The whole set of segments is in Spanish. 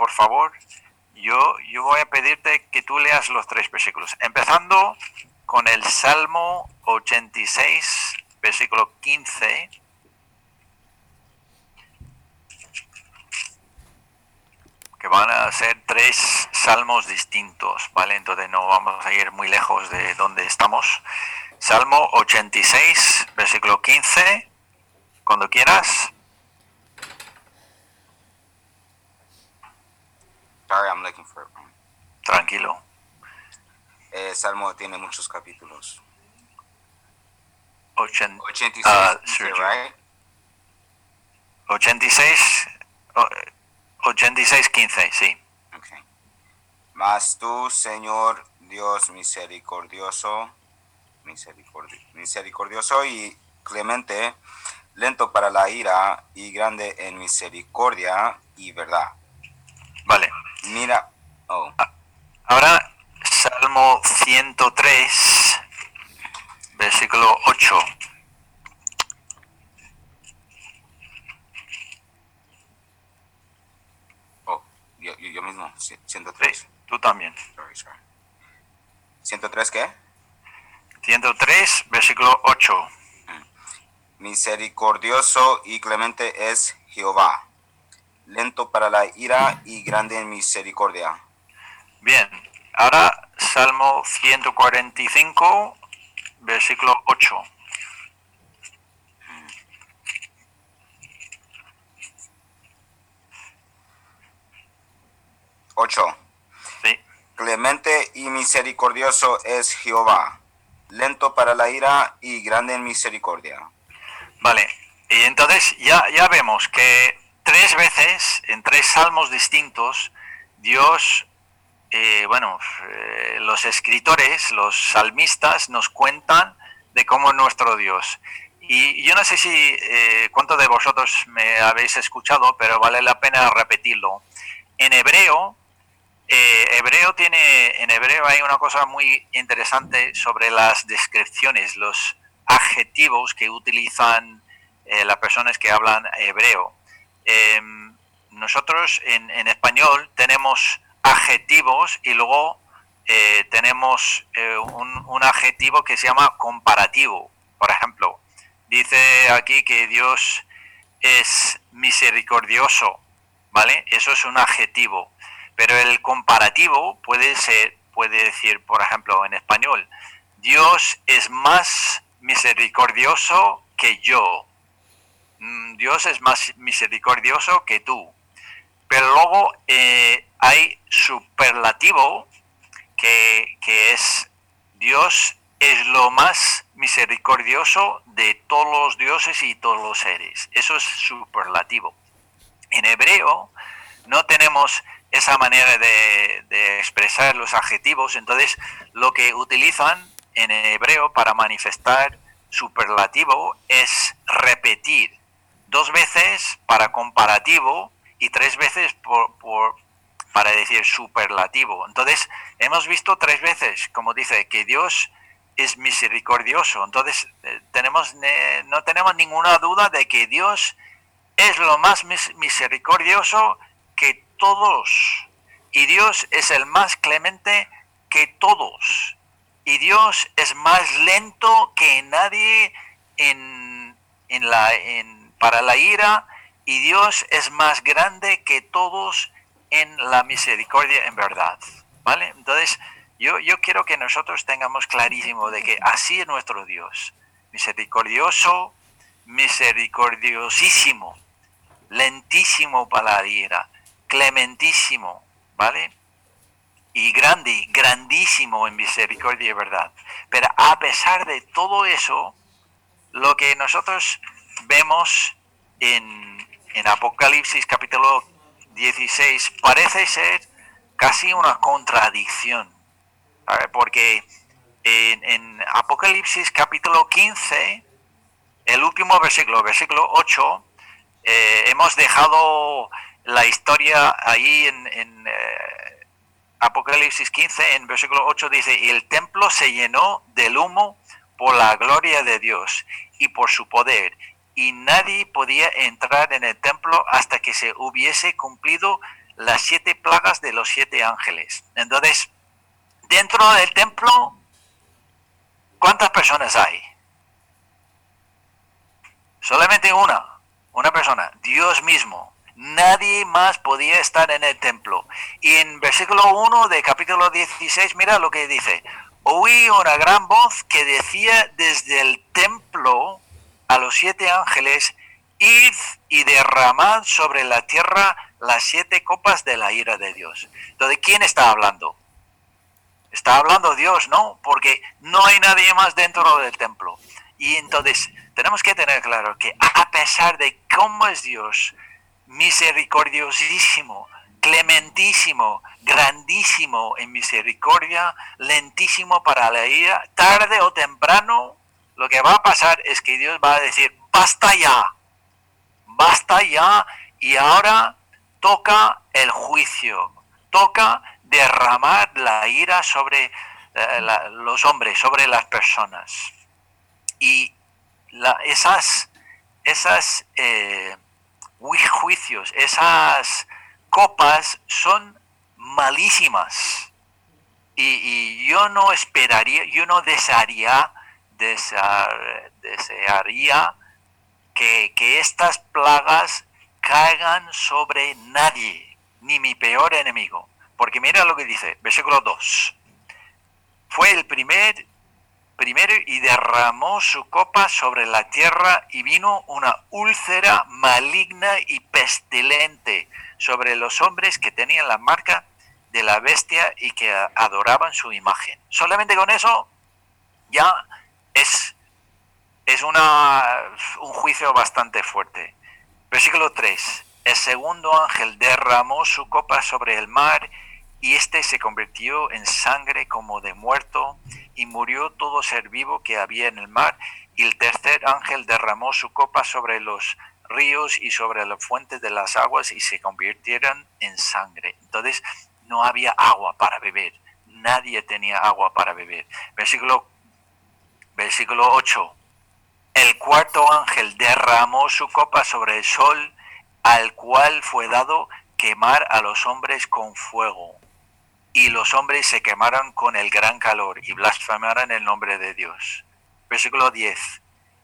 por favor, yo, yo voy a pedirte que tú leas los tres versículos, empezando con el Salmo 86, versículo 15. que van a ser tres salmos distintos, ¿vale? Entonces no vamos a ir muy lejos de donde estamos. Salmo 86, versículo 15, cuando quieras. Sorry, I'm looking for it. Tranquilo. Eh, Salmo tiene muchos capítulos. Ochen- 86, ah, dice, Sergio. right? 86, o- 86, 15, sí. Okay. Mas tú, Señor Dios misericordioso, misericordi- misericordioso y clemente, lento para la ira y grande en misericordia y verdad. Vale. Mira, oh, Ahora, Salmo 103, versículo 8. oh, yo, yo, mismo, ci- 103. Sí, tú también. Sorry, sorry. ¿103 qué? 103, versículo 8. Misericordioso y clemente es Jehová, lento para la ira y grande en misericordia. Bien, ahora Salmo 145, versículo 8. 8. Sí, Clemente y misericordioso es Jehová, lento para la ira y grande en misericordia. vale. Y entonces ya, ya vemos que tres veces, en tres salmos distintos, Dios, eh, bueno, eh, los escritores, los salmistas nos cuentan de cómo es nuestro Dios. Y yo no sé si eh, cuántos de vosotros me habéis escuchado, pero vale la pena repetirlo. En hebreo, eh, hebreo tiene, en hebreo hay una cosa muy interesante sobre las descripciones, los adjetivos que utilizan las personas que hablan hebreo. Em, nosotros en, español tenemos adjetivos y luego eh, tenemos eh, un adjetivo que se llama comparativo. Por ejemplo, dice aquí que Dios es misericordioso, ¿vale? Eso es un adjetivo. Pero el comparativo puede ser, puede decir, por ejemplo, en español, Dios es más misericordioso que yo. Mm, Dios es más misericordioso que tú. Pero luego eh, hay superlativo que, que es Dios es lo más misericordioso de todos los dioses y todos los seres. Eso es superlativo. En hebreo no tenemos esa manera de, de expresar los adjetivos, entonces lo que utilizan en hebreo para manifestar superlativo es repetir dos veces para comparativo y tres veces por, por- para decir superlativo. Entonces, hemos visto tres veces, como dice, que Dios es misericordioso. Entonces, eh, tenemos, ne- no tenemos ninguna duda de que Dios es lo más mis- misericordioso que todos. Y Dios es el más clemente que todos. Y Dios es más lento que nadie en, en la, en, para la ira. Y Dios es más grande que todos en la misericordia en verdad. ¿Vale? Entonces, yo, yo quiero que nosotros tengamos clarísimo de que así es nuestro Dios. Misericordioso, misericordiosísimo, lentísimo para la ira, clementísimo, ¿vale? Y grande, grandísimo en misericordia y verdad. Pero a pesar de todo eso, lo que nosotros vemos en, Apocalipsis capítulo 16 parece ser casi una contradicción. Porque en, en Apocalipsis capítulo 15, el último versículo, versículo 8, eh, hemos dejado la historia ahí en, en, eh, Apocalipsis 15, en versículo 8 dice, y el templo se llenó del humo por la gloria de Dios y por su poder, y nadie podía entrar en el templo hasta que se hubiese cumplido las siete plagas de los siete ángeles. Entonces, dentro del templo, ¿cuántas personas hay? Solamente una, una persona, Dios mismo. Nadie más podía estar en el templo. Y en versículo 1 de capítulo 16, mira lo que dice. Oí una gran voz que decía desde el templo a los siete ángeles, id y derramad sobre la tierra las siete copas de la ira de Dios. Entonces, ¿quién está hablando? Está hablando Dios, ¿no? Porque no hay nadie más dentro del templo. Y entonces tenemos que tener claro que a pesar de cómo es Dios, misericordiosísimo, clementísimo, grandísimo en misericordia, lentísimo para la ira, tarde o temprano, lo que va a pasar es que Dios va a decir, basta ya, basta ya, y ahora toca el juicio, toca derramar la ira sobre eh, los hombres, sobre las personas. Y esas, esas eh, juicios, esas copas son malísimas. Y, yo no esperaría, yo no desearía, desearía que, que estas plagas caigan sobre nadie, ni mi peor enemigo. Porque mira lo que dice, versículo 2. Fue el primer primero y derramó su copa sobre la tierra y vino una úlcera maligna y pestilente sobre los hombres que tenían la marca de la bestia y que adoraban su imagen. Solamente con eso ya es, es una, un juicio bastante fuerte. Versículo 3. El segundo ángel derramó su copa sobre el mar y éste se convirtió en sangre como de muerto y murió todo ser vivo que había en el mar, y el tercer ángel derramó su copa sobre los ríos y sobre las fuentes de las aguas y se convirtieron en sangre. Entonces no había agua para beber, nadie tenía agua para beber. Versículo, versículo 8. El cuarto ángel derramó su copa sobre el sol, al cual fue dado quemar a los hombres con fuego y los hombres se quemaron con el gran calor y blasfemaron el nombre de Dios. Versículo 10.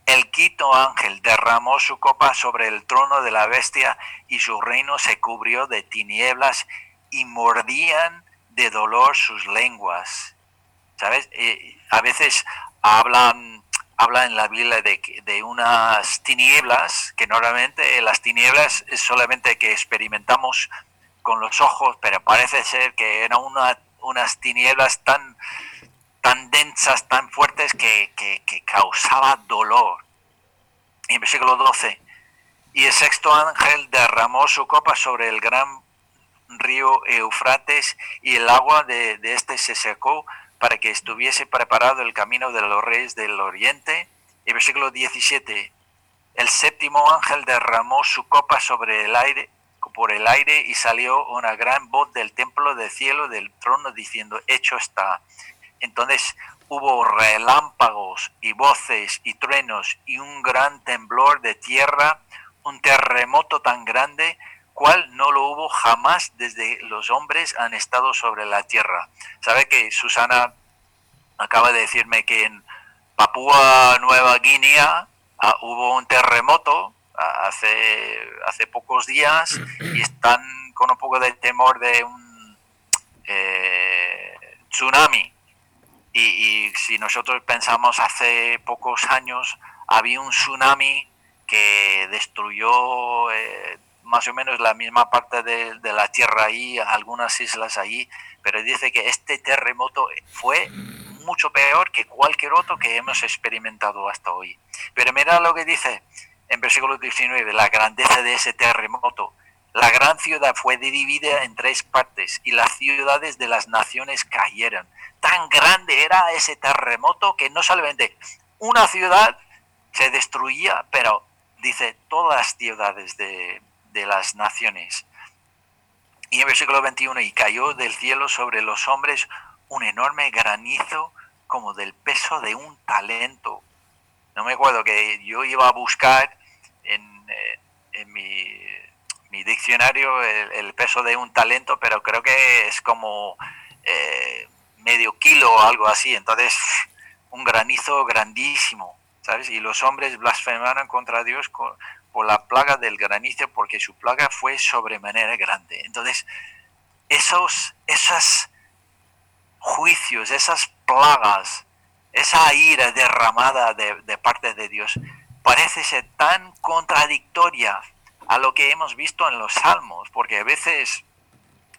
El quinto ángel derramó su copa sobre el trono de la bestia y su reino se cubrió de tinieblas y mordían de dolor sus lenguas. ¿Sabes? Eh, a veces hablan, hablan en la Biblia de, de unas tinieblas, que normalmente las tinieblas es solamente que experimentamos con los ojos, pero parece ser que eran unas tinieblas tan, tan densas, tan fuertes que, que, causaba dolor. Y en versículo 12, y el sexto ángel derramó su copa sobre el gran río Eufrates y el agua de, de este se secó para que estuviese preparado el camino de los reyes del oriente. Y versículo 17, el séptimo ángel derramó su copa sobre el aire por el aire y salió una gran voz del templo del cielo del trono diciendo, hecho está. Entonces hubo relámpagos y voces y truenos y un gran temblor de tierra, un terremoto tan grande cual no lo hubo jamás desde los hombres han estado sobre la tierra. ¿Sabe que Susana acaba de decirme que en Papúa Nueva Guinea ah, hubo un terremoto hace, hace pocos días y están con un poco de temor de un eh, tsunami. Y, si nosotros pensamos hace pocos años, había un tsunami que destruyó eh, más o menos la misma parte de, de, la Tierra ahí, algunas islas ahí, pero dice que este terremoto fue mucho peor que cualquier otro que hemos experimentado hasta hoy. Pero mira lo que dice, en versículo 19, la grandeza de ese terremoto. La gran ciudad fue dividida en tres partes y las ciudades de las naciones cayeron. Tan grande era ese terremoto que no solamente una ciudad se destruía, pero dice todas las ciudades de, de las naciones. Y en versículo 21, y cayó del cielo sobre los hombres un enorme granizo como del peso de un talento no me acuerdo que yo iba a buscar en, eh, en mi mi diccionario el, peso de un talento, pero creo que es como eh, medio kilo o algo así. Entonces, un granizo grandísimo, ¿sabes? Y los hombres blasfemaron contra Dios por la plaga del granizo porque su plaga fue sobremanera grande. Entonces, esos, esos juicios, esas plagas, esa ira derramada de, de parte de Dios, parece ser tan contradictoria a lo que hemos visto en los salmos, porque a veces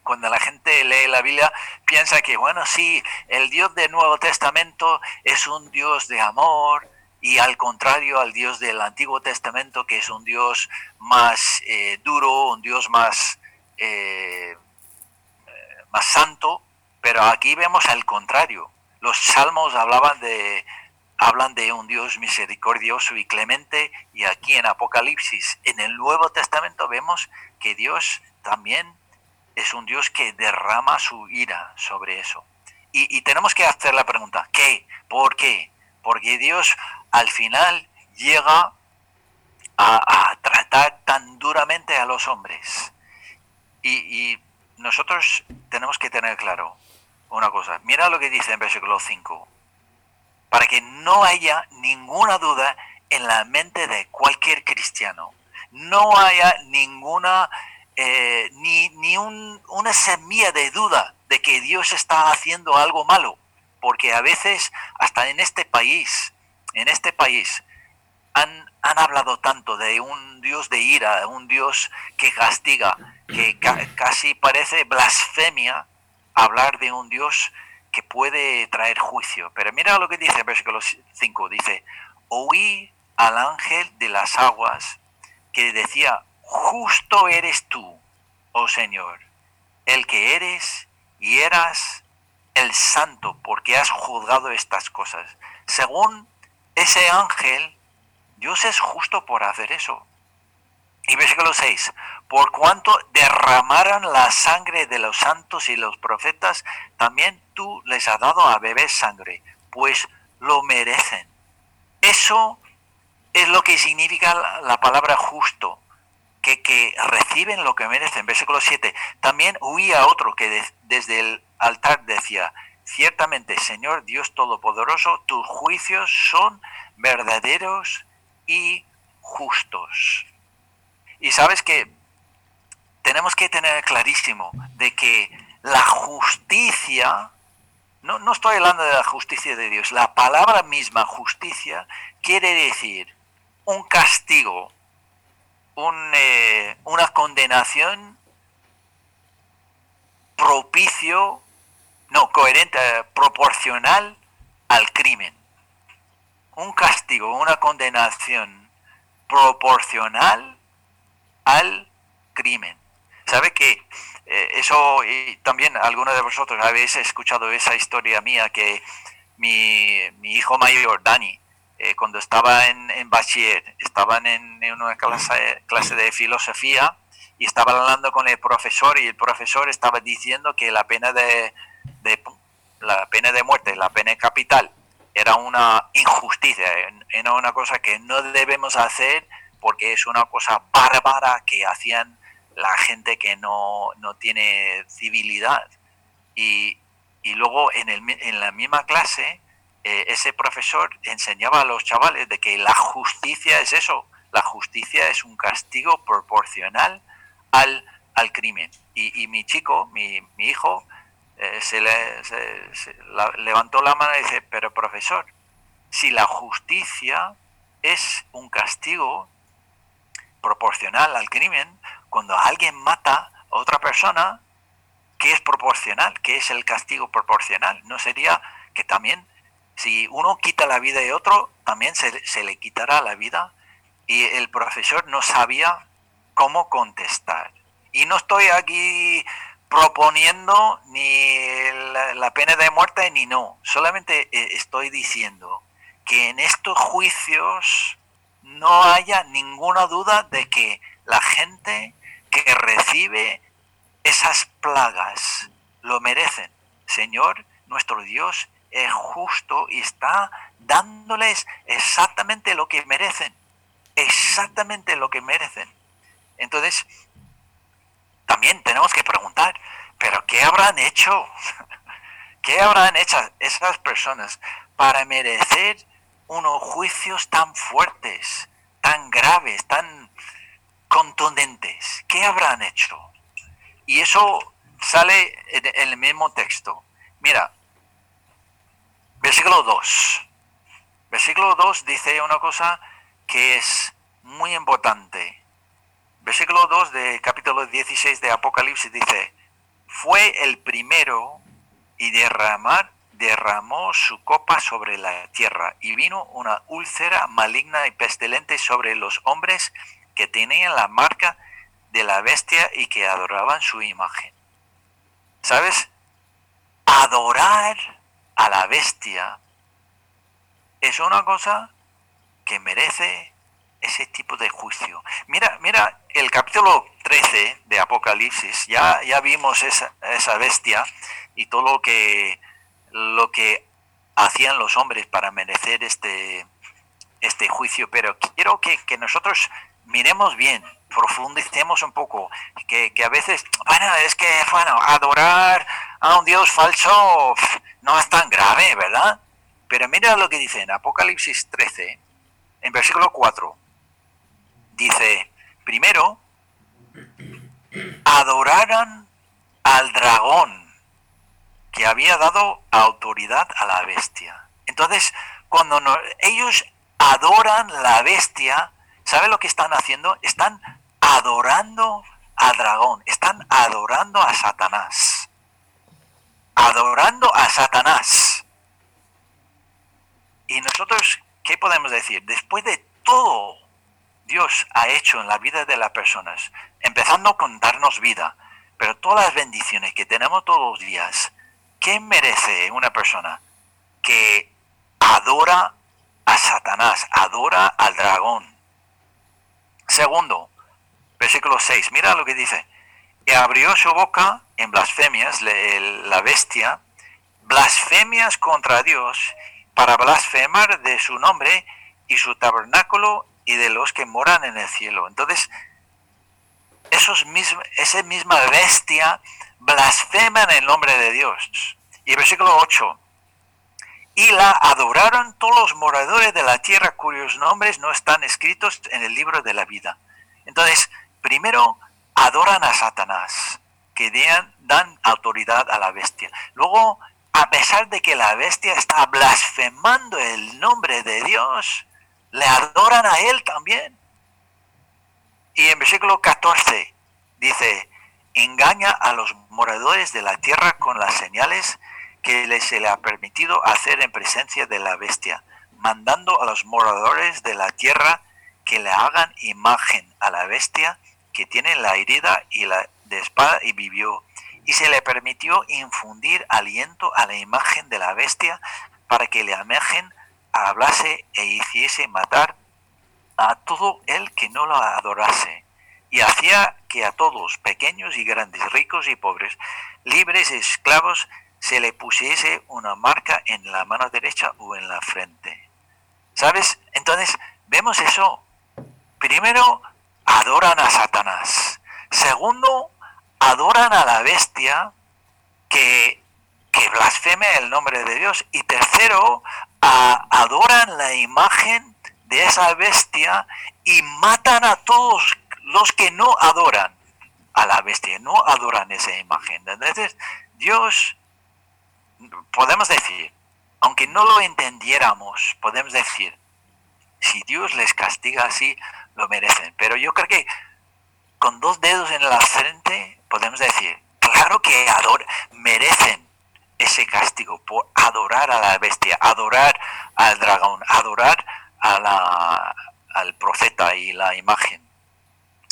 cuando la gente lee la Biblia piensa que, bueno, sí, el Dios del Nuevo Testamento es un Dios de amor y al contrario al Dios del Antiguo Testamento, que es un Dios más eh, duro, un Dios más, eh, más santo, pero aquí vemos al contrario. Los salmos hablaban de, hablan de un Dios misericordioso y clemente y aquí en Apocalipsis, en el Nuevo Testamento vemos que Dios también es un Dios que derrama su ira sobre eso. Y, tenemos que hacer la pregunta, ¿qué? ¿Por qué? Porque Dios al final llega a, tratar tan duramente a los hombres. Y, nosotros tenemos que tener claro una cosa. Mira lo que dice en versículo 5 para que no haya ninguna duda en la mente de cualquier cristiano. No haya ninguna, eh, ni, ni una semilla de duda de que Dios está haciendo algo malo, porque a veces, hasta en este país, en este país, han, han hablado tanto de un Dios de ira, un Dios que castiga, que casi parece blasfemia hablar de un Dios que puede traer juicio. Pero mira lo que dice el versículo 5, dice, oí al ángel de las aguas que decía, justo eres tú, oh Señor, el que eres y eras el santo, porque has juzgado estas cosas. Según ese ángel, Dios es justo por hacer eso. Y versículo 6, por cuanto derramaron la sangre de los santos y los profetas, también tú les has dado a beber sangre, pues lo merecen. Eso es lo que significa la, palabra justo, que, que, reciben lo que merecen. Versículo 7, también huía otro que desde el altar decía, ciertamente Señor Dios Todopoderoso, tus juicios son verdaderos y justos. Y sabes que tenemos que tener clarísimo de que la justicia, no, no estoy hablando de la justicia de Dios, la palabra misma justicia quiere decir un castigo, un, eh, una condenación propicio, no, coherente, proporcional al crimen. Un castigo, una condenación proporcional al crimen. ¿Sabe que eh, eso, y también algunos de vosotros habéis escuchado esa historia mía que mi, hijo mayor, Dani, eh, cuando estaba en, en bachiller, estaban en, una clase, clase de filosofía y estaba hablando con el profesor y el profesor estaba diciendo que la pena de, de la pena de muerte, la pena capital, era una injusticia, era una cosa que no debemos hacer porque es una cosa bárbara que hacían la gente que no, tiene civilidad. Y, luego en, el, en, la misma clase, eh, ese profesor enseñaba a los chavales de que la justicia es eso, la justicia es un castigo proporcional al, al crimen. Y, mi chico, mi, hijo, eh, se, le, levantó la mano y dice, pero profesor, si la justicia es un castigo proporcional al crimen, cuando alguien mata a otra persona, ¿qué es proporcional? ¿Qué es el castigo proporcional? ¿No sería que también, si uno quita la vida de otro, también se, se le quitará la vida? Y el profesor no sabía cómo contestar. Y no estoy aquí proponiendo ni la, pena de muerte ni no. Solamente eh, estoy diciendo que en estos juicios no haya ninguna duda de que la gente que recibe esas plagas lo merecen. Señor, nuestro Dios es justo y está dándoles exactamente lo que merecen. Exactamente lo que merecen. Entonces, también tenemos que preguntar, ¿pero qué habrán hecho? ¿Qué habrán hecho esas personas para merecer unos juicios tan fuertes, tan graves, tan contundentes? ¿Qué habrán hecho? Y eso sale en el mismo texto. Mira, versículo 2. Versículo 2 dice una cosa que es muy importante. Versículo 2 de capítulo 16 de Apocalipsis dice, fue el primero y derramar, derramó su copa sobre la tierra y vino una úlcera maligna y pestilente sobre los hombres que tenían la marca de la bestia y que adoraban su imagen. ¿Sabes? Adorar a la bestia es una cosa que merece ese tipo de juicio. Mira, mira el capítulo 13 de Apocalipsis, ya, ya vimos esa, esa bestia y todo lo que, lo que hacían los hombres para merecer este, este juicio, pero quiero que, nosotros miremos bien, profundicemos un poco, que, que, a veces, bueno, es que, bueno, adorar a un Dios falso no es tan grave, ¿verdad? Pero mira lo que dice en Apocalipsis 13, en versículo 4. Dice, primero, adoraran al dragón que había dado autoridad a la bestia. Entonces, cuando ellos adoran la bestia, ¿sabe lo que están haciendo? Están adorando al dragón, están adorando a Satanás. Adorando a Satanás. Y nosotros, ¿qué podemos decir? Después de todo Dios ha hecho en la vida de las personas, empezando con darnos vida, pero todas las bendiciones que tenemos todos los días, ¿Qué merece una persona que adora a Satanás, adora al dragón? Segundo, versículo 6, mira lo que dice. Y abrió su boca en blasfemias, la bestia, blasfemias contra Dios, para blasfemar de su nombre y su tabernáculo y de los que moran en el cielo. Entonces, esos esa misma bestia blasfeman el nombre de Dios. Y versículo 8. Y la adoraron todos los moradores de la tierra cuyos nombres no están escritos en el libro de la vida. Entonces, primero adoran a Satanás, que dan autoridad a la bestia. Luego, a pesar de que la bestia está blasfemando el nombre de Dios, le adoran a él también. Y en versículo 14 dice, engaña a los moradores de la tierra con las señales que se le ha permitido hacer en presencia de la bestia, mandando a los moradores de la tierra que le hagan imagen a la bestia que tiene la herida y la de espada y vivió. Y se le permitió infundir aliento a la imagen de la bestia para que le imagen hablase e hiciese matar a todo el que no lo adorase y hacía que a todos, pequeños y grandes, ricos y pobres, libres y esclavos, se le pusiese una marca en la mano derecha o en la frente. ¿Sabes? Entonces, vemos eso. Primero, adoran a Satanás. Segundo, adoran a la bestia que, que blasfeme el nombre de Dios. Y tercero, adoran la imagen de esa bestia y matan a todos los que no adoran a la bestia, no adoran esa imagen. Entonces, Dios, podemos decir, aunque no lo entendiéramos, podemos decir, si Dios les castiga así, lo merecen. Pero yo creo que con dos dedos en la frente podemos decir, claro que ador merecen ese castigo por adorar a la bestia, adorar al dragón, adorar a la, al profeta y la imagen.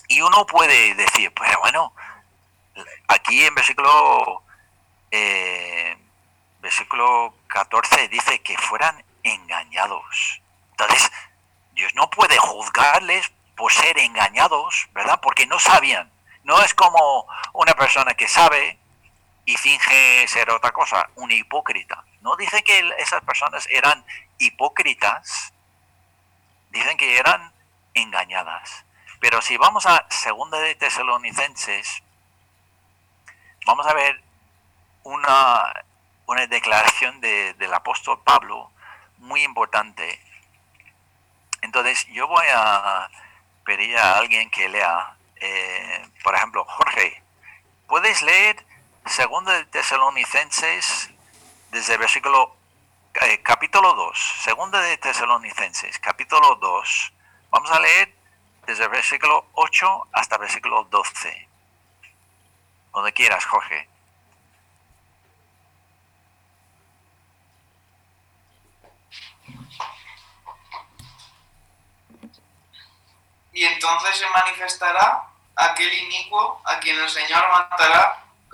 Y uno puede decir, pues bueno, aquí en versículo, eh, versículo 14 dice que fueran engañados. Entonces, Dios no puede juzgarles por ser engañados, ¿verdad? Porque no sabían. No es como una persona que sabe y finge ser otra cosa, un hipócrita. No dice que esas personas eran hipócritas, dicen que eran engañadas. Pero si vamos a segunda de Tesalonicenses, vamos a ver una, una declaración del apóstol Pablo muy importante. Entonces, yo voy a pedir a alguien que lea, eh, por ejemplo, Jorge, ¿puedes leer Segundo de Tesalonicenses desde el versículo eh, capítulo 2, Segundo de Tesalonicenses, capítulo 2. Vamos a leer desde el versículo 8 hasta el versículo 12. Donde quieras, Jorge. Y entonces se manifestará aquel inicuo a quien el Señor matará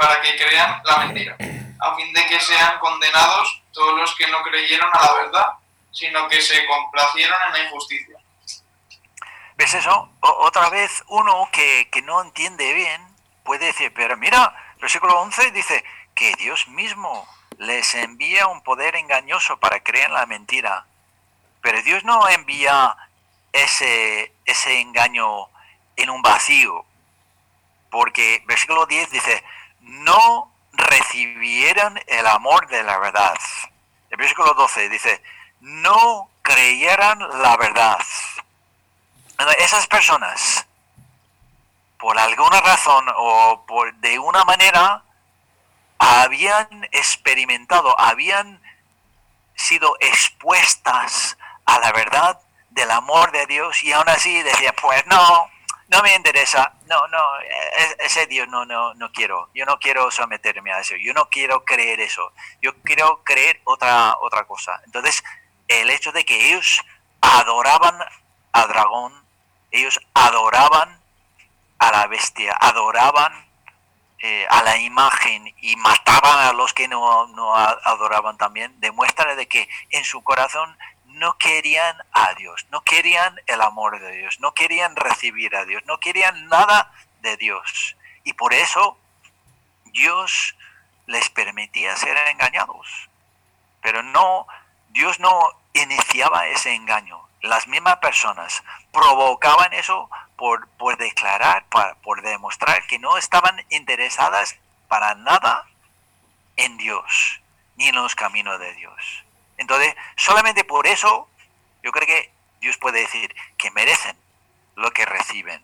para que crean la mentira, a fin de que sean condenados todos los que no creyeron a la verdad, sino que se complacieron en la injusticia. ¿Ves eso? otra vez uno que, que no entiende bien puede decir, pero mira, versículo 11 dice que Dios mismo les envía un poder engañoso para creer en la mentira. Pero Dios no envía ese, ese engaño en un vacío. Porque versículo 10 dice, no recibieran el amor de la verdad. El versículo 12 dice, no creyeran la verdad. Esas personas, por alguna razón o por de una manera, habían experimentado, habían sido expuestas a la verdad del amor de Dios y aún así decía, pues no, no me interesa, no, no, e-, ese Dios no, no, no quiero, yo no quiero someterme a eso, yo no quiero creer eso, yo quiero creer otra, otra cosa. Entonces, el hecho de que ellos adoraban al dragón, ellos adoraban a la bestia, adoraban eh, a la imagen y mataban a los que no, no adoraban también, demuestra de que en su corazón no querían a Dios, no querían el amor de Dios, no querían recibir a Dios, no querían nada de Dios. Y por eso Dios les permitía ser engañados. Pero no, Dios no iniciaba ese engaño. Las mismas personas provocaban eso por, por declarar, por demostrar que no estaban interesadas para nada en Dios, ni en los caminos de Dios. Entonces, solamente por eso, yo creo que Dios puede decir que merecen lo que reciben.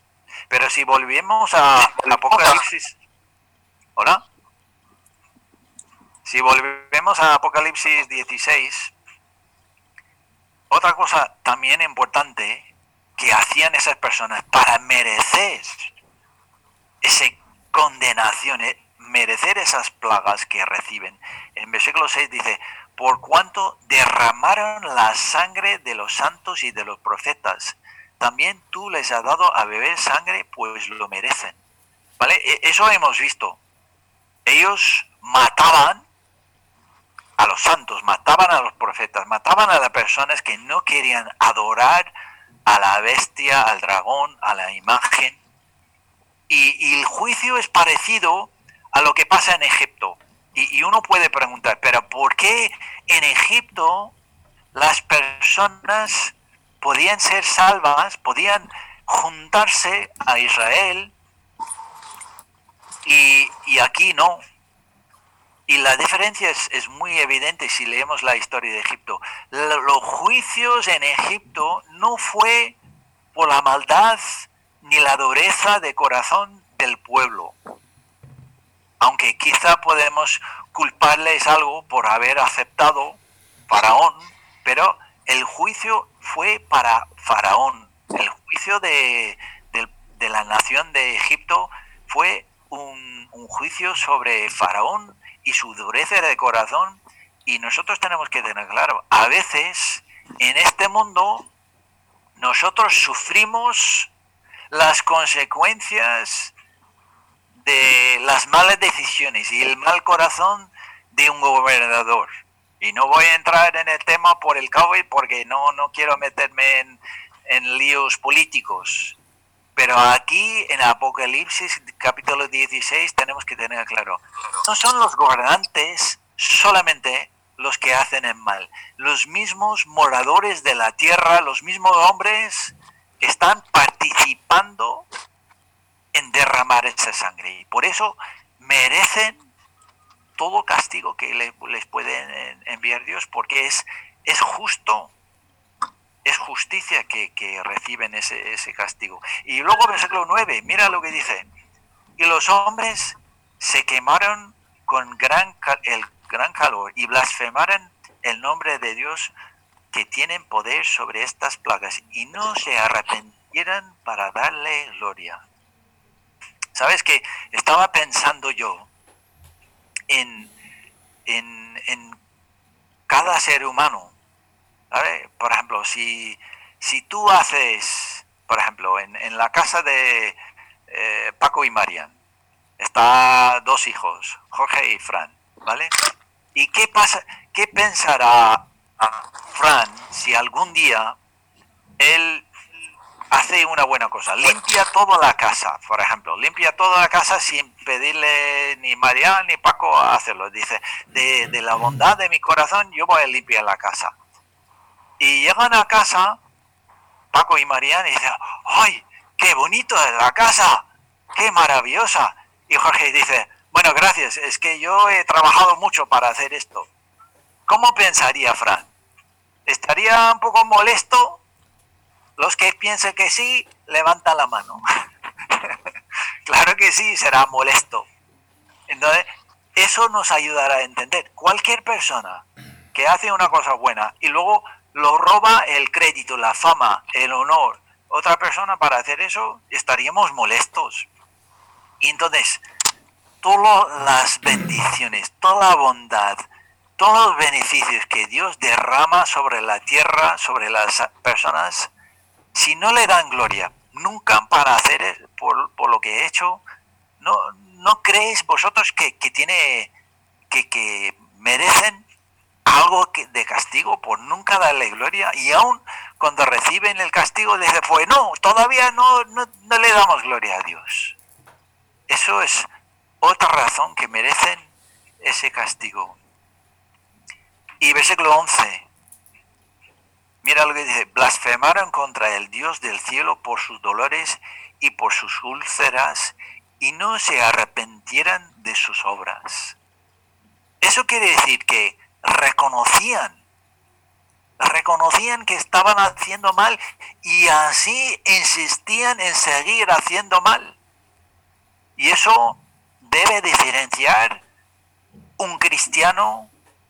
Pero si volvemos a Apocalipsis, ¿hola? Si volvemos a Apocalipsis 16, otra cosa también importante que hacían esas personas para merecer esa condenación, eh, merecer esas plagas que reciben. En versículo 6 dice, por cuanto derramaron la sangre de los santos y de los profetas. También tú les has dado a beber sangre, pues lo merecen. ¿Vale? E, eso hemos visto. Ellos mataban a los santos, mataban a los profetas, mataban a las personas que no querían adorar a la bestia, al dragón, a la imagen. Y, y el juicio es parecido a lo que pasa en Egipto. Y, uno puede preguntar, pero ¿por qué en Egipto las personas podían ser salvas, podían juntarse a Israel y, aquí no? Y la diferencia es, muy evidente si leemos la historia de Egipto. Los juicios en Egipto no fue por la maldad ni la dureza de corazón del pueblo aunque quizá podemos culparles algo por haber aceptado Faraón, pero el juicio fue para Faraón. El juicio de, la nación de Egipto fue un, un, juicio sobre Faraón y su dureza de corazón. Y nosotros tenemos que tener claro, a veces en este mundo nosotros sufrimos las consecuencias de las malas decisiones y el mal corazón de un gobernador. Y no voy a entrar en el tema por el COVID porque no, no quiero meterme en, en líos políticos. Pero aquí en Apocalipsis capítulo 16 tenemos que tener claro, no son los gobernantes solamente los que hacen el mal. Los mismos moradores de la tierra, los mismos hombres, están participando en derramar esa sangre. Y por eso merecen todo castigo que les pueden enviar Dios, porque es, es justo, es justicia que, reciben ese, ese, castigo. Y luego versículo 9, mira lo que dice, y los hombres se quemaron con gran, el gran calor y blasfemaron el nombre de Dios que tienen poder sobre estas plagas y no se arrepintieran para darle gloria. Sabes que estaba pensando yo en, en, cada ser humano. Por ejemplo, si, si tú haces, por ejemplo, en, en la casa de eh, Paco y Marian, está dos hijos, Jorge y Fran, ¿vale? ¿Y qué pasa, qué pensará Fran si algún día él hace una buena cosa, limpia toda la casa, por ejemplo, limpia toda la casa sin pedirle ni María ni Paco a hacerlo. Dice, de, de, la bondad de mi corazón yo voy a limpiar la casa. Y llegan a casa, Paco y María, y dicen, ¡ay, qué bonito es la casa! ¡Qué maravillosa! Y Jorge dice, bueno, gracias, es que yo he trabajado mucho para hacer esto. ¿Cómo pensaría Fran? ¿Estaría un poco molesto? Los que piensen que sí, levanta la mano. claro que sí, será molesto. Entonces, eso nos ayudará a entender. Cualquier persona que hace una cosa buena y luego lo roba el crédito, la fama, el honor, otra persona para hacer eso, estaríamos molestos. Y entonces, todas las bendiciones, toda la bondad, todos los beneficios que Dios derrama sobre la tierra, sobre las personas, si no le dan gloria, nunca para hacer por, lo que he hecho, ¿no, no creéis vosotros que, tiene, que, que merecen algo de castigo por nunca darle gloria? Y aún cuando reciben el castigo, dicen, pues no, todavía no, no, no le damos gloria a Dios. Eso es otra razón que merecen ese castigo. Y versículo 11. Mira lo que dice, blasfemaron contra el Dios del cielo por sus dolores y por sus úlceras y no se arrepentieran de sus obras. Eso quiere decir que reconocían, reconocían que estaban haciendo mal y así insistían en seguir haciendo mal. Y eso debe diferenciar un cristiano,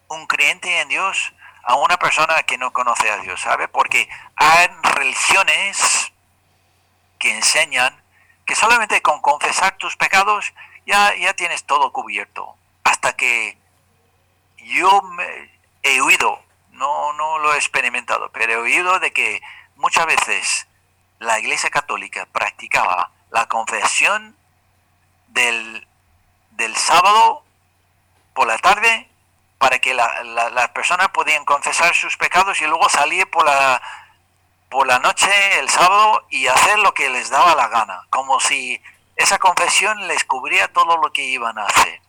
un creyente en Dios, a una persona que no conoce a Dios, ¿sabe? Porque hay religiones que enseñan que solamente con confesar tus pecados ya, ya tienes todo cubierto. Hasta que yo he oído, no, no lo he experimentado, pero he oído de que muchas veces la Iglesia Católica practicaba la confesión del del sábado por la tarde para que las la, personas podían confesar sus pecados y luego salir por la, por la noche el sábado y hacer lo que les daba la gana, como si esa confesión les cubría todo lo que iban a hacer.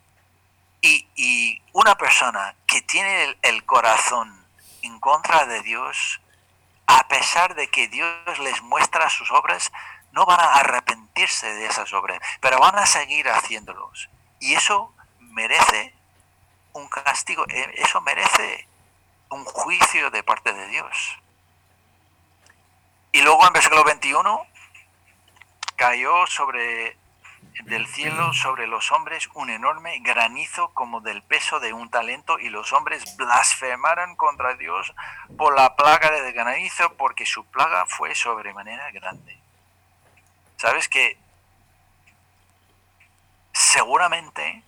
Y, y una persona que tiene el corazón en contra de Dios, a pesar de que Dios les muestra sus obras, no van a arrepentirse de esas obras, pero van a seguir haciéndolos. Y eso merece un castigo, eh, eso merece un juicio de parte de Dios. Y luego en versículo 21 cayó sobre del cielo sobre los hombres un enorme granizo como del peso de un talento y los hombres blasfemaron contra Dios por la plaga de granizo porque su plaga fue sobremanera grande. ¿Sabes que seguramente,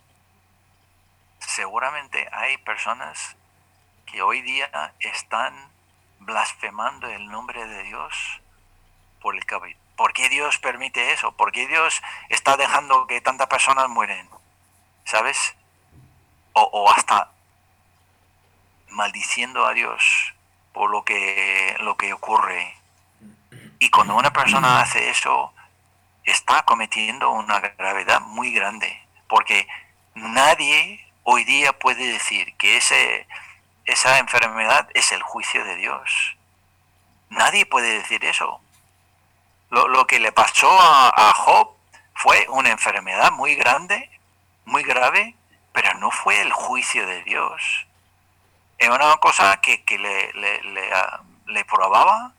seguramente hay personas que hoy día están blasfemando el nombre de Dios por el cabello. ¿Por qué Dios permite eso? ¿Por qué Dios está dejando que tantas personas mueren? ¿Sabes? O, hasta maldiciendo a Dios por lo que, lo que ocurre. Y cuando una persona hace eso, está cometiendo una gravedad muy grande, porque nadie hoy día puede decir que ese, esa enfermedad es el juicio de Dios. Nadie puede decir eso. Lo, que le pasó a, Job fue una enfermedad muy grande, muy grave, pero no fue el juicio de Dios. Es una cosa que, le, le, probaba,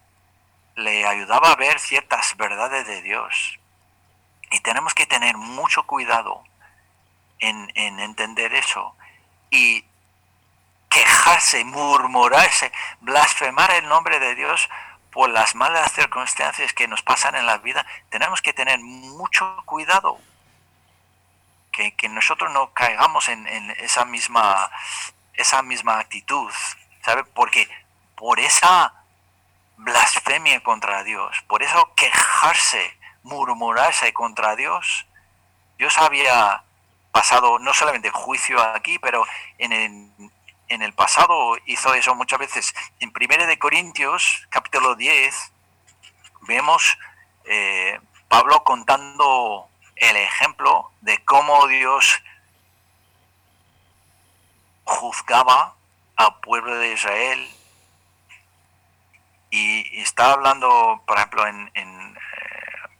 le ayudaba a ver ciertas verdades de Dios. Y tenemos que tener mucho cuidado en, en entender eso. Y quejarse, murmurarse, blasfemar el nombre de Dios por las malas circunstancias que nos pasan en la vida, tenemos que tener mucho cuidado. Que, nosotros no caigamos en, esa misma esa misma actitud, ¿sabe? Porque por esa blasfemia contra Dios, por eso quejarse, murmurarse contra Dios, Dios había pasado no solamente juicio aquí, pero en el, en el pasado hizo eso muchas veces. En 1 de Corintios, capítulo 10, vemos eh, Pablo contando el ejemplo de cómo Dios juzgaba al pueblo de Israel. Y está hablando, por ejemplo, en, en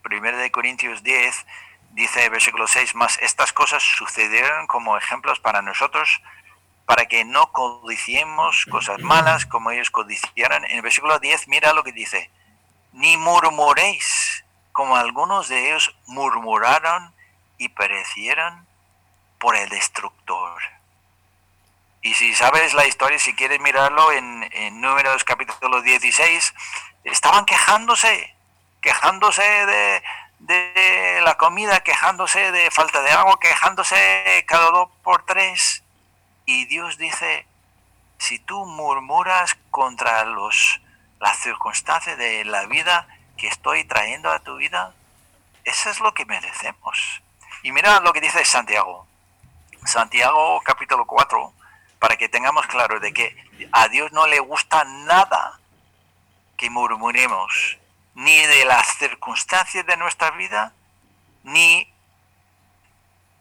1 eh, de Corintios 10, dice versículo 6, más estas cosas sucedieron como ejemplos para nosotros para que no codiciemos cosas malas como ellos codiciaran. En el versículo 10 mira lo que dice, ni murmuréis como algunos de ellos murmuraron y perecieron por el destructor. Y si sabes la historia, si quieres mirarlo en, en Números capítulo 16, estaban quejándose, quejándose de, de la comida, quejándose de falta de agua, quejándose cada dos por tres. Y Dios dice, si tú murmuras contra los, las circunstancias de la vida que estoy trayendo a tu vida, eso es lo que merecemos. Y mira lo que dice Santiago. Santiago capítulo 4, para que tengamos claro de que a Dios no le gusta nada que murmuremos, ni de las circunstancias de nuestra vida, ni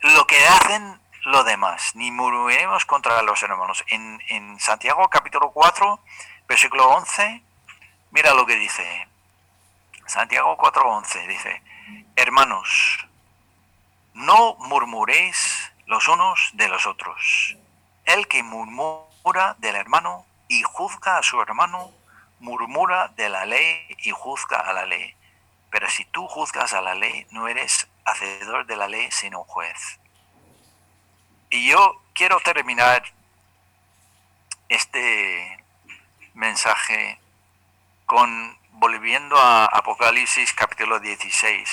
lo que hacen lo demás, ni murmuremos contra los hermanos. En, en Santiago capítulo 4, versículo 11, mira lo que dice. Santiago 4:11 dice, hermanos, no murmuréis los unos de los otros. El que murmura del hermano y juzga a su hermano, murmura de la ley y juzga a la ley. Pero si tú juzgas a la ley, no eres hacedor de la ley, sino juez. Y yo quiero terminar este mensaje con volviendo a Apocalipsis capítulo 16,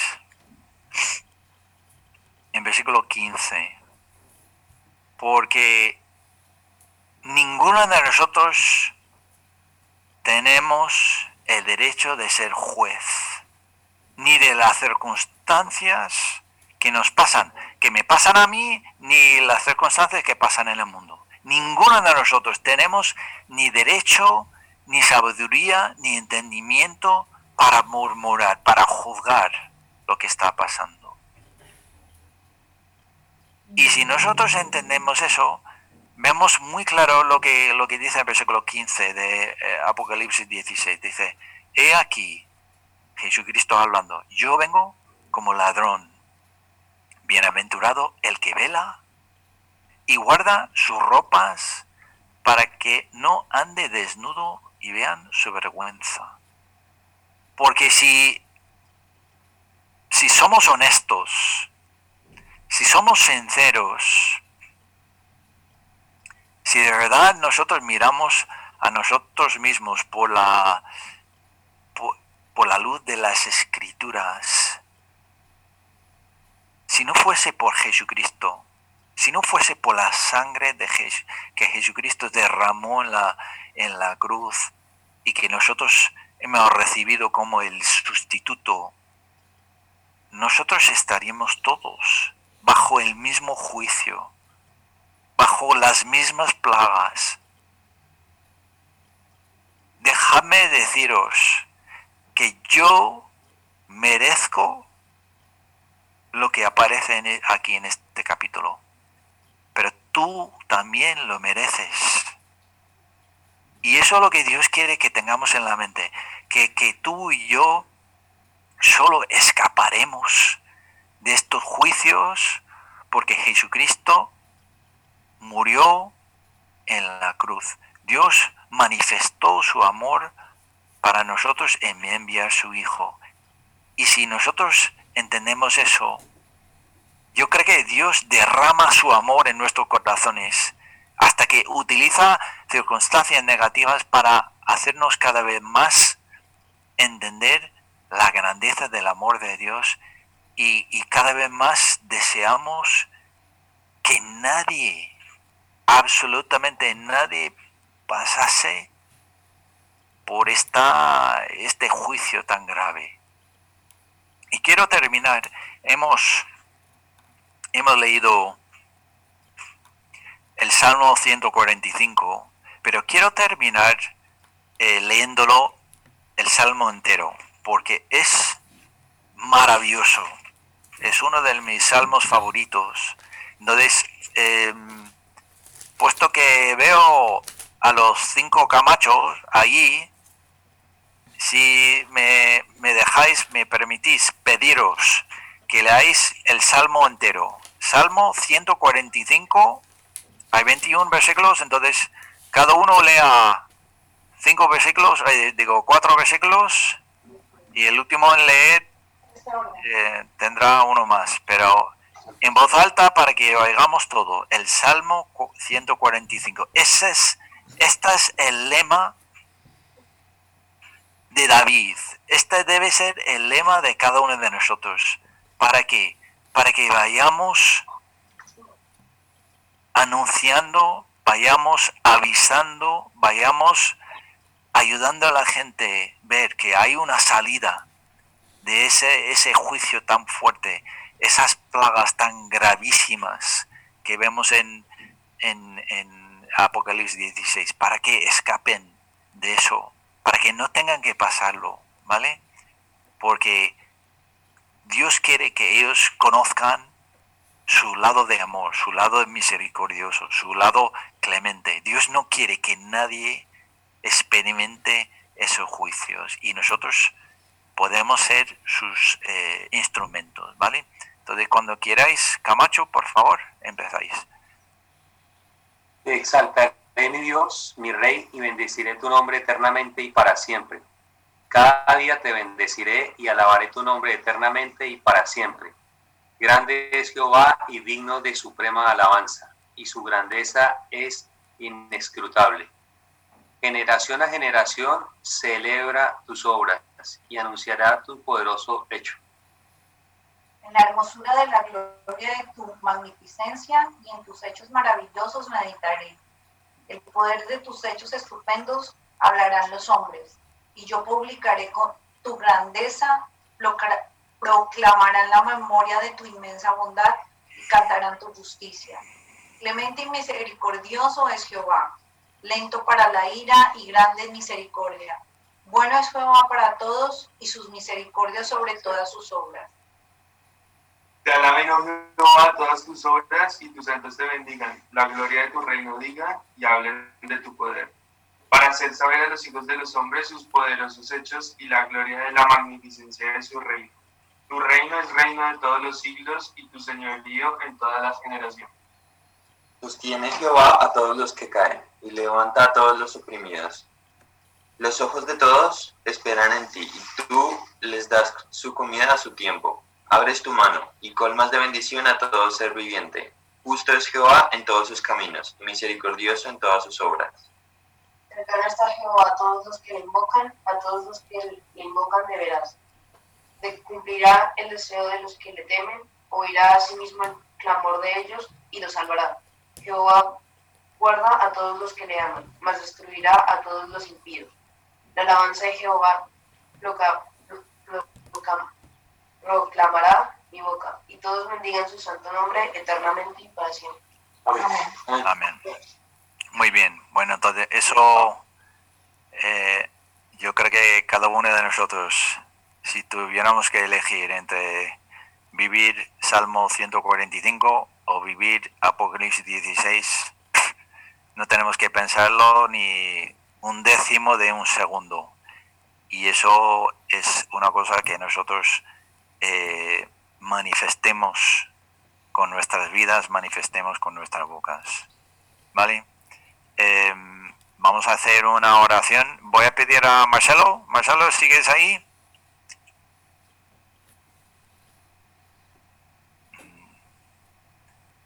en versículo 15, porque ninguno de nosotros tenemos el derecho de ser juez, ni de las circunstancias que nos pasan, que me pasan a mí, ni las circunstancias que pasan en el mundo. Ninguno de nosotros tenemos ni derecho, ni sabiduría, ni entendimiento para murmurar, para juzgar lo que está pasando. Y si nosotros entendemos eso, vemos muy claro lo que, lo que dice el versículo 15 de eh, Apocalipsis 16. Dice, he aquí, Jesucristo hablando, yo vengo como ladrón. Bienaventurado el que vela y guarda sus ropas para que no ande desnudo y vean su vergüenza. Porque si, si somos honestos, si somos sinceros, si de verdad nosotros miramos a nosotros mismos por la, por la luz de las escrituras, si no fuese por Jesucristo, si no fuese por la sangre de que Jesucristo derramó en la, en la cruz y que nosotros hemos recibido como el sustituto, nosotros estaríamos todos bajo el mismo juicio, bajo las mismas plagas. dejadme deciros que yo merezco lo que aparece e, aquí en este capítulo, pero tú también lo mereces. Y eso es lo que Dios quiere que tengamos en la mente, que, que tú y yo solo escaparemos de estos juicios porque Jesucristo murió en la cruz. Dios manifestó su amor para nosotros en enviar su Hijo. Y si nosotros entendemos eso, yo creo que Dios derrama su amor en nuestros corazones hasta que utiliza circunstancias negativas para hacernos cada vez más entender la grandeza del amor de Dios y, y cada vez más deseamos que nadie, absolutamente nadie, pasase por esta, este juicio tan grave. Y quiero terminar. Hemos, hemos leído el Salmo 145, pero quiero terminar eh, leyéndolo el Salmo entero, porque es maravilloso. Es uno de mis salmos favoritos. Entonces, eh, puesto que veo a los cinco camachos allí, si me, dejáis, me permitís pediros que leáis el Salmo entero. Salmo 145, hay 21 versículos, entonces cada uno lea cinco versículos, eh, digo cuatro versículos, y el último en leer eh, tendrá uno más, pero en voz alta para que oigamos todo. El Salmo 145. Ese es, este es el lema de David. Este debe ser el lema de cada uno de nosotros. ¿Para qué? Para que vayamos anunciando, vayamos avisando, vayamos ayudando a la gente ver que hay una salida de ese, ese juicio tan fuerte, esas plagas tan gravísimas que vemos en, en, en Apocalipsis 16, para que escapen de eso, para que no tengan que pasarlo, ¿vale? Porque Dios quiere que ellos conozcan su lado de amor, su lado misericordioso, su lado clemente. Dios no quiere que nadie experimente esos juicios y nosotros podemos ser sus eh, instrumentos, ¿vale? Entonces, cuando queráis, Camacho, por favor, empezáis. Te exaltaré, mi Dios, mi Rey, y bendeciré tu nombre eternamente y para siempre. Cada día te bendeciré y alabaré tu nombre eternamente y para siempre. Grande es Jehová y digno de suprema alabanza, y su grandeza es inescrutable. Generación a generación celebra tus obras y anunciará tu poderoso hecho. En la hermosura de la gloria de tu magnificencia y en tus hechos maravillosos meditaré. El poder de tus hechos estupendos hablarán los hombres, y yo publicaré con tu grandeza, procla- proclamarán la memoria de tu inmensa bondad y cantarán tu justicia. Clemente y misericordioso es Jehová, lento para la ira y grande en misericordia. Bueno es Jehová para todos y sus misericordias sobre todas sus obras. Te alaben, oh Jehová, todas tus obras y tus santos te bendigan. La gloria de tu reino diga y hablen de tu poder. Para hacer saber a los hijos de los hombres sus poderosos hechos y la gloria de la magnificencia de su reino. Tu reino es reino de todos los siglos y tu señorío en todas las generaciones. Sostiene Jehová a todos los que caen y levanta a todos los oprimidos. Los ojos de todos esperan en ti y tú les das su comida a su tiempo. Abres tu mano y colmas de bendición a todo ser viviente. Justo es Jehová en todos sus caminos misericordioso en todas sus obras. Cercano está Jehová a todos los que le invocan, a todos los que le invocan de veras. De cumplirá el deseo de los que le temen, oirá a sí mismo el clamor de ellos y los salvará. Jehová guarda a todos los que le aman, mas destruirá a todos los impíos. La alabanza de Jehová proca- pro- proca- proclamará mi boca, y todos bendigan su santo nombre eternamente y para siempre. Amén. Muy bien. Bueno, entonces eso eh, yo creo que cada uno de nosotros, si tuviéramos que elegir entre vivir Salmo 145 o vivir Apocalipsis 16, no tenemos que pensarlo ni un décimo de un segundo. Y eso es una cosa que nosotros eh, manifestemos con nuestras vidas, manifestemos con nuestras bocas. ¿Vale? Em, vamos a hacer una oración. Voy a pedir a Marcelo. Marcelo, ¿sigues ahí?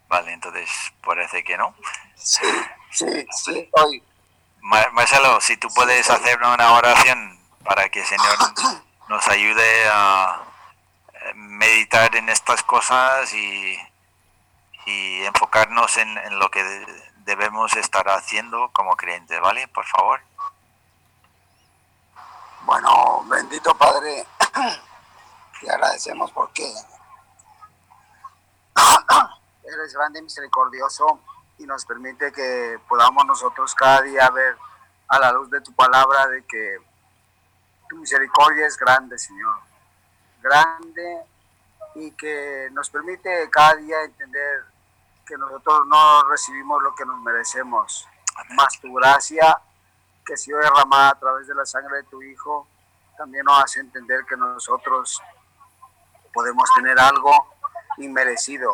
Vale, entonces parece que no. Sí, sí, sí, hoy. Marcelo, si tú puedes hacer una oración para que el Señor nos ayude a meditar en estas cosas y, y enfocarnos en, en lo que debemos estar haciendo como creyentes, ¿vale? Por favor. Bueno, bendito Padre, te agradecemos porque eres grande y misericordioso y nos permite que podamos nosotros cada día ver a la luz de tu palabra de que tu misericordia es grande, Señor. Grande y que nos permite cada día entender que nosotros no recibimos lo que nos merecemos, más tu gracia que ha sido derramada a través de la sangre de tu Hijo, también nos hace entender que nosotros podemos tener algo inmerecido,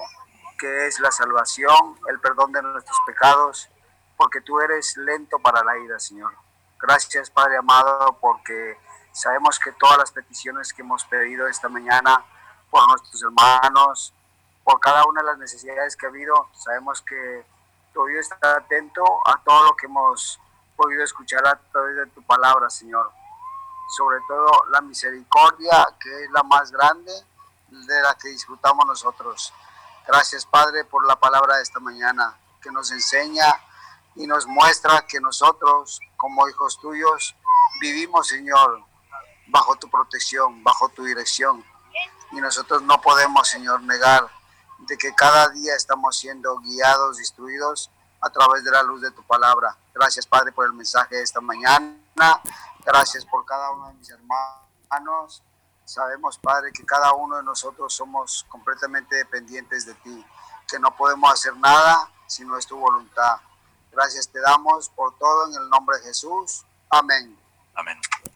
que es la salvación, el perdón de nuestros pecados, porque tú eres lento para la ira, Señor. Gracias, Padre amado, porque sabemos que todas las peticiones que hemos pedido esta mañana por nuestros hermanos, por cada una de las necesidades que ha habido, sabemos que tu oído está atento a todo lo que hemos podido escuchar a través de tu palabra, Señor. Sobre todo la misericordia, que es la más grande de la que disfrutamos nosotros. Gracias, Padre, por la palabra de esta mañana, que nos enseña y nos muestra que nosotros, como hijos tuyos, vivimos, Señor, bajo tu protección, bajo tu dirección. Y nosotros no podemos, Señor, negar de que cada día estamos siendo guiados, instruidos a través de la luz de tu palabra. Gracias, Padre, por el mensaje de esta mañana. Gracias por cada uno de mis hermanos. Sabemos, Padre, que cada uno de nosotros somos completamente dependientes de ti, que no podemos hacer nada si no es tu voluntad. Gracias te damos por todo en el nombre de Jesús. Amén. Amén.